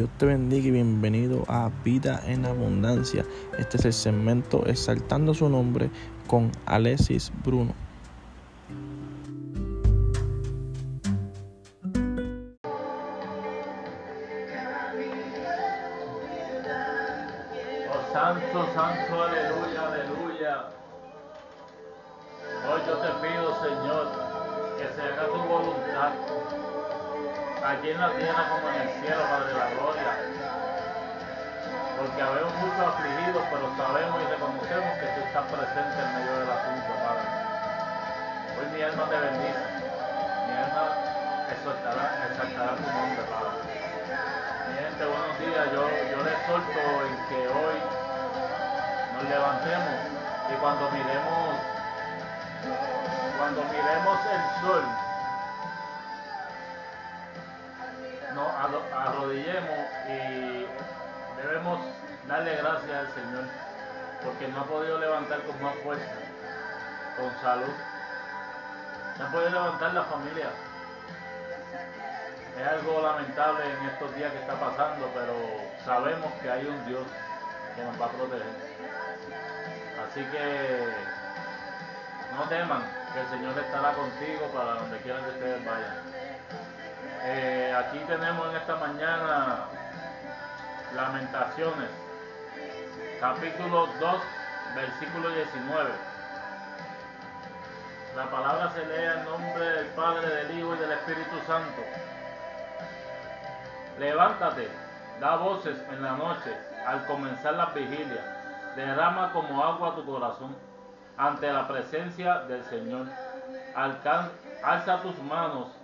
Dios te bendiga y bienvenido a Vida en Abundancia. Este es el segmento Exaltando su nombre con Alexis Bruno. Oh santo, santo, aleluya, aleluya. Hoy yo te pido, Señor, que se haga tu voluntad aquí en la tierra como en el cielo, Padre de la gloria. Porque habemos muchos afligidos, pero sabemos y reconocemos que tú estás presente en medio del asunto, Padre. Hoy mi alma te bendice, mi alma exaltará, exaltará tu nombre, Padre. Mi gente, buenos días. Yo, yo les exhorto en que hoy nos levantemos y cuando miremos, cuando miremos el sol, nos arro- arrodillemos y debemos darle gracias al Señor porque nos ha podido levantar con más fuerza, con salud. Se ha podido levantar la familia. Es algo lamentable en estos días que está pasando, pero sabemos que hay un Dios que nos va a proteger. Así que no teman, que el Señor estará contigo para donde quiera que ustedes vayan. Eh, aquí tenemos en esta mañana Lamentaciones, capítulo 2, versículo 19. La palabra se lee en nombre del Padre, del Hijo y del Espíritu Santo. Levántate, da voces en la noche al comenzar las vigilias. Derrama como agua tu corazón ante la presencia del Señor. Alza tus manos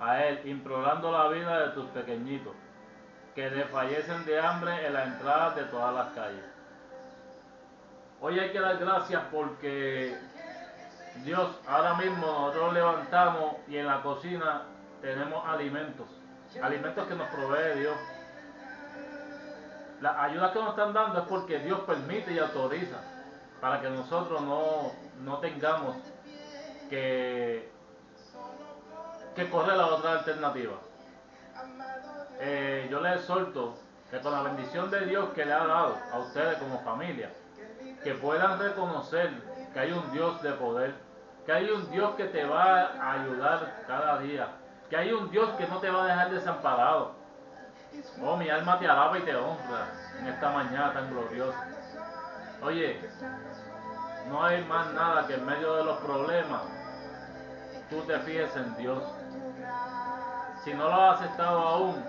a Él, implorando la vida de tus pequeñitos, que desfallecen de hambre en la entrada de todas las calles. Hoy hay que dar gracias porque Dios, ahora mismo nosotros levantamos y en la cocina tenemos alimentos, alimentos que nos provee Dios. La ayuda que nos están dando es porque Dios permite y autoriza para que nosotros no, no tengamos que, que correr la otra alternativa. Eh, yo les exhorto que con la bendición de Dios que le ha dado a ustedes como familia, que puedan reconocer que hay un Dios de poder, que hay un Dios que te va a ayudar cada día, que hay un Dios que no te va a dejar desamparado. Oh, mi alma te alaba y te honra en esta mañana tan gloriosa. Oye, no hay más nada que en medio de los problemas tú te fijes en Dios. Si no lo has aceptado aún,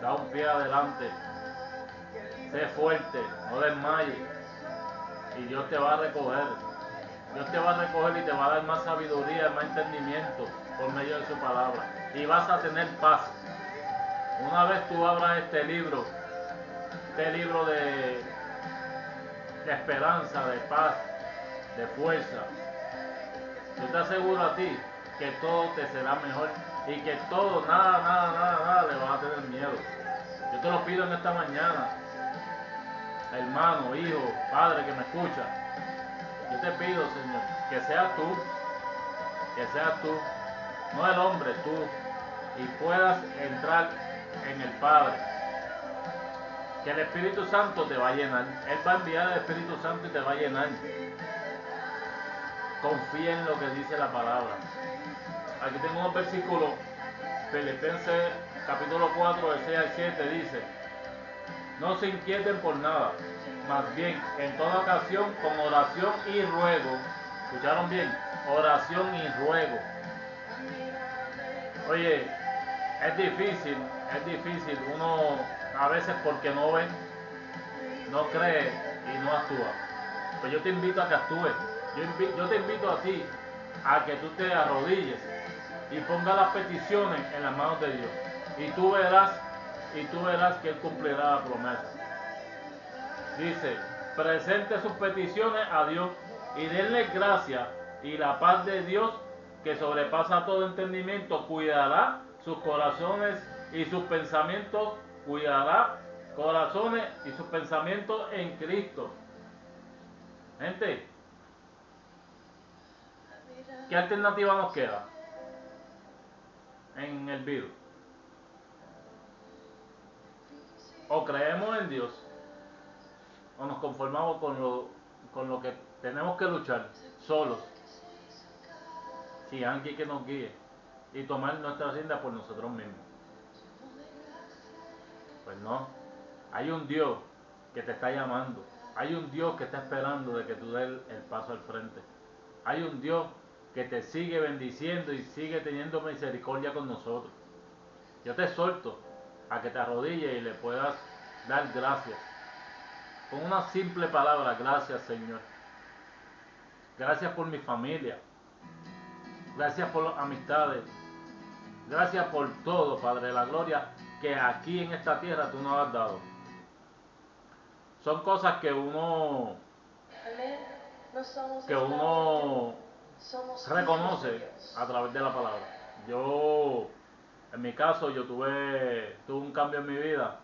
da un pie adelante. Sé fuerte, no desmayes. Y Dios te va a recoger. Dios te va a recoger y te va a dar más sabiduría, más entendimiento por medio de su palabra. Y vas a tener paz. Una vez tú abras este libro, este libro de, de esperanza, de paz, de fuerza, yo te aseguro a ti que todo te será mejor y que todo, nada, nada, nada, nada le vas a tener miedo. Yo te lo pido en esta mañana, hermano, hijo, padre que me escucha. Yo te pido, Señor, que seas tú, que seas tú, no el hombre, tú, y puedas entrar en el Padre. Que el Espíritu Santo te va a llenar. Él va a enviar el Espíritu Santo y te va a llenar. Confía en lo que dice la palabra. Aquí tengo un versículo, Filipenses capítulo 4, del 6 al 7, dice, no se inquieten por nada, más bien en toda ocasión con oración y ruego, ¿escucharon bien? Oración y ruego. Oye, es difícil, es difícil, uno a veces porque no ve, no cree y no actúa. Pues yo te invito a que actúes. Yo, te invito a ti a que tú te arrodilles y pongas las peticiones en las manos de Dios. Y tú verás, y tú verás que Él cumplirá la promesa. Dice, presente sus peticiones a Dios y denle gracias y la paz de Dios que sobrepasa todo entendimiento cuidará sus corazones y sus pensamientos, cuidará corazones y sus pensamientos en Cristo. Gente, ¿qué alternativa nos queda en el virus? O creemos en Dios o nos conformamos con lo, con lo que tenemos que luchar solos, sin alguien que nos guíe y tomar nuestra rienda por nosotros mismos. Pues no, hay un Dios que te está llamando, hay un Dios que está esperando de que tú des el paso al frente, hay un Dios que te sigue bendiciendo y sigue teniendo misericordia con nosotros. Yo te exhorto a que te arrodilles y le puedas dar gracias. Con una simple palabra, gracias Señor. Gracias por mi familia. Gracias por las amistades. Gracias por todo, Padre de la Gloria, que aquí en esta tierra tú nos has dado. Son cosas que uno que uno reconoce a través de la palabra. Yo, en mi caso, yo tuve, tuve un cambio en mi vida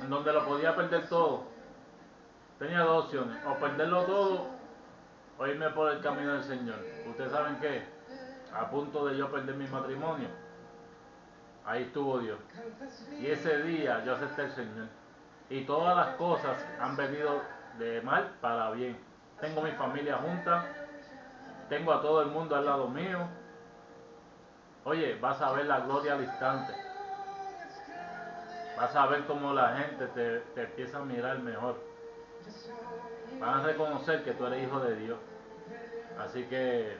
en donde lo podía perder todo. Tenía dos opciones, o perderlo todo o irme por el camino del Señor. Ustedes saben que a punto de yo perder mi matrimonio, ahí estuvo Dios. Y ese día yo acepté al Señor. Y todas las cosas han venido de mal para bien. Tengo mi familia junta, tengo a todo el mundo al lado mío. Oye, vas a ver la gloria al instante. Vas a ver cómo la gente te, te empieza a mirar mejor. Van a reconocer que tú eres hijo de Dios. Así que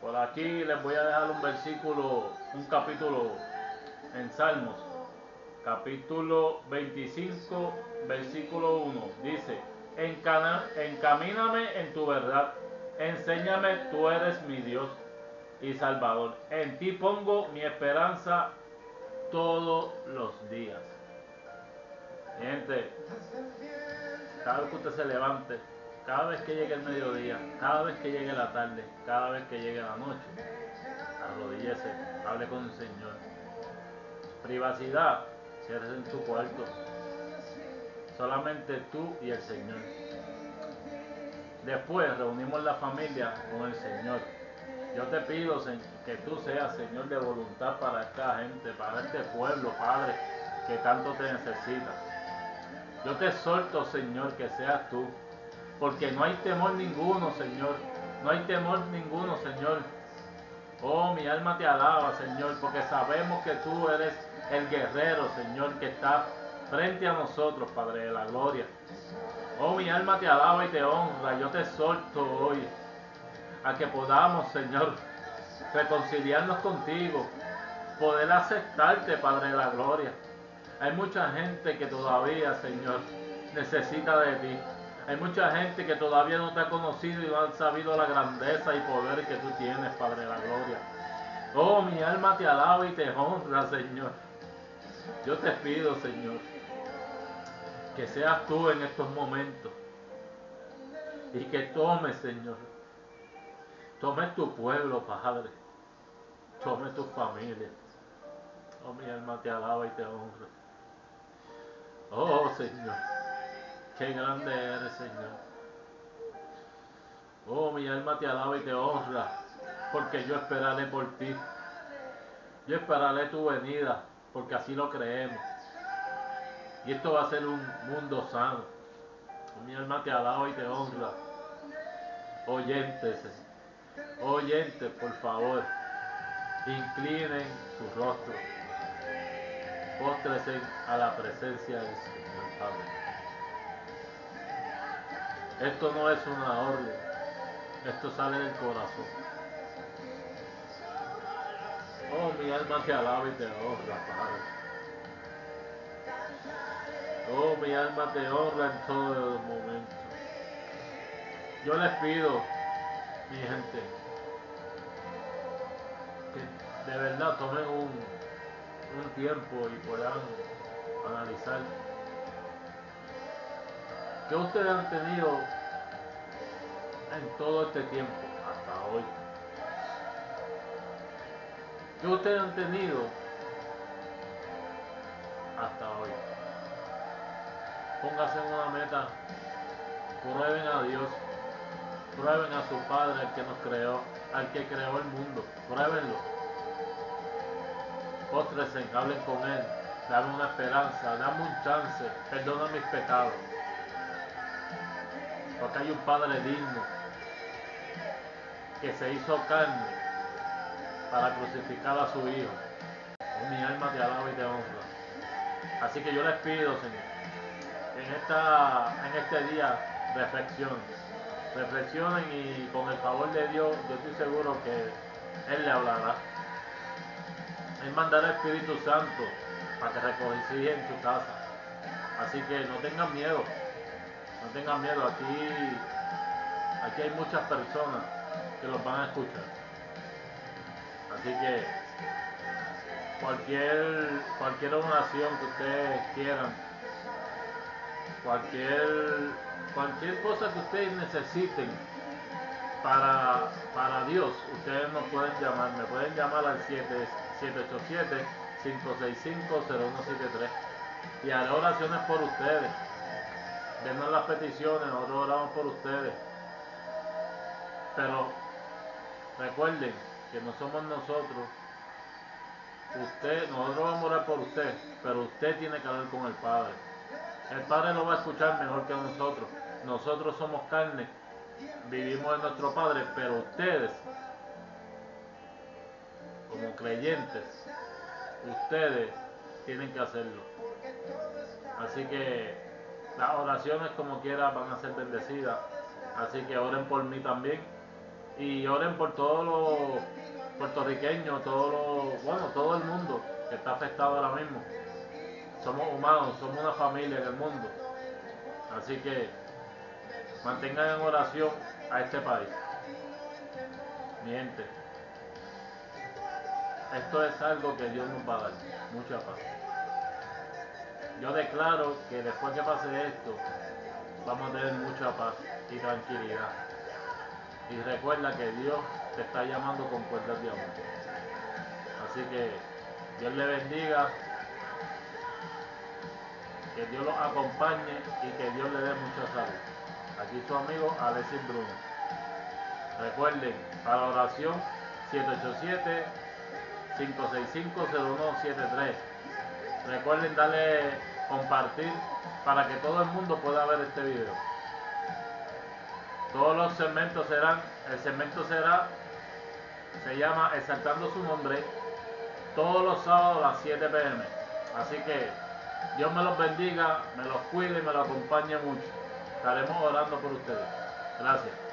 por aquí les voy a dejar un versículo, un capítulo en Salmos. Capítulo 25, versículo 1. Dice, encamíname en tu verdad Enséñame, tú eres mi Dios y Salvador. En ti pongo mi esperanza todos los días. Gente, cada vez que usted se levante, cada vez que llegue el mediodía, cada vez que llegue la tarde, cada vez que llegue la noche, arrodíllese, hable con el Señor. Privacidad, cierres en tu cuarto. Solamente tú y el Señor. Después reunimos la familia con el Señor. Yo te pido que tú seas Señor de voluntad para esta gente, para este pueblo, Padre, que tanto te necesita. Yo te exhorto, Señor, que seas tú, porque no hay temor ninguno, Señor. No hay temor ninguno, Señor. Oh, mi alma te alaba, Señor, porque sabemos que tú eres el guerrero, Señor, que está frente a nosotros, Padre de la gloria. Oh, mi alma te alaba y te honra. Yo te exhorto hoy a que podamos, Señor, reconciliarnos contigo, poder aceptarte, Padre de la Gloria. Hay mucha gente que todavía, Señor, necesita de ti. Hay mucha gente que todavía no te ha conocido y no ha sabido la grandeza y poder que tú tienes, Padre de la Gloria. Oh, mi alma te alaba y te honra, Señor. Yo te pido, Señor, que seas tú en estos momentos y que tome, Señor, tome tu pueblo, Padre, tome tu familia. Oh, mi alma te alaba y te honra. Oh, Señor, qué grande eres, Señor. Oh, mi alma te alaba y te honra, porque yo esperaré por ti. Yo esperaré tu venida, porque así lo creemos. Y esto va a ser un mundo sano. Mi alma te alaba y te honra. Oyentes, oyentes, por favor, inclinen su rostro. Póstresen a la presencia del Señor Padre. Esto no es una orden, esto sale del corazón. Oh, mi alma te alaba y te honra, Padre. Oh, mi alma te honra en todos los momentos. Yo les pido, mi gente, que de verdad tomen un, un tiempo y puedan analizar qué ustedes han tenido en todo este tiempo hasta hoy. ¿Qué ustedes han tenido hasta hoy? póngase en una meta, prueben a Dios, prueben a su Padre, el que nos creó, al que creó el mundo, pruébenlo. Póstresen, hablen con Él, dame una esperanza, dame un chance, perdona mis pecados. Porque hay un Padre digno que se hizo carne para crucificar a su Hijo. Oh, mi alma te alaba y te honra. Así que yo les pido, Señor, en, esta, en este día reflexionen. Reflexionen y con el favor de Dios, yo estoy seguro que Él le hablará. Él mandará el Espíritu Santo para que reconcilie en su casa. Así que no tengan miedo, no tengan miedo. Aquí, aquí hay muchas personas que los van a escuchar. Así que cualquier, cualquier oración que ustedes quieran, cualquier, cualquier cosa que ustedes necesiten para, para Dios, ustedes nos pueden llamar, me pueden llamar al 787 565-0173 y haré oraciones por ustedes. Denos las peticiones, nosotros oramos por ustedes. Pero recuerden que no somos nosotros. Usted, nosotros vamos a orar por usted, pero usted tiene que hablar con el Padre. El Padre lo va a escuchar mejor que nosotros. Nosotros somos carne, vivimos en nuestro Padre, pero ustedes, como creyentes, ustedes tienen que hacerlo. Así que las oraciones como quiera van a ser bendecidas. Así que oren por mí también. Y oren por todos los puertorriqueños, todos los, bueno, todo el mundo que está afectado ahora mismo. Somos humanos, somos una familia en el mundo. Así que mantengan en oración a este país. Mi gente. Esto es algo que Dios nos va a dar, mucha paz. Yo declaro que después que pase esto, vamos a tener mucha paz y tranquilidad. Y recuerda que Dios te está llamando con puertas de amor. Así que Dios le bendiga, que Dios los acompañe y que Dios le dé mucha salud. Aquí su amigo Alexis Bruno. Recuerden, para oración 787 565-0173. Recuerden darle compartir para que todo el mundo pueda ver este video. Todos los segmentos serán, el segmento será, se llama Exaltando su nombre, todos los sábados a las 7 pm. Así que Dios me los bendiga, me los cuide y me los acompañe mucho. Estaremos orando por ustedes. Gracias.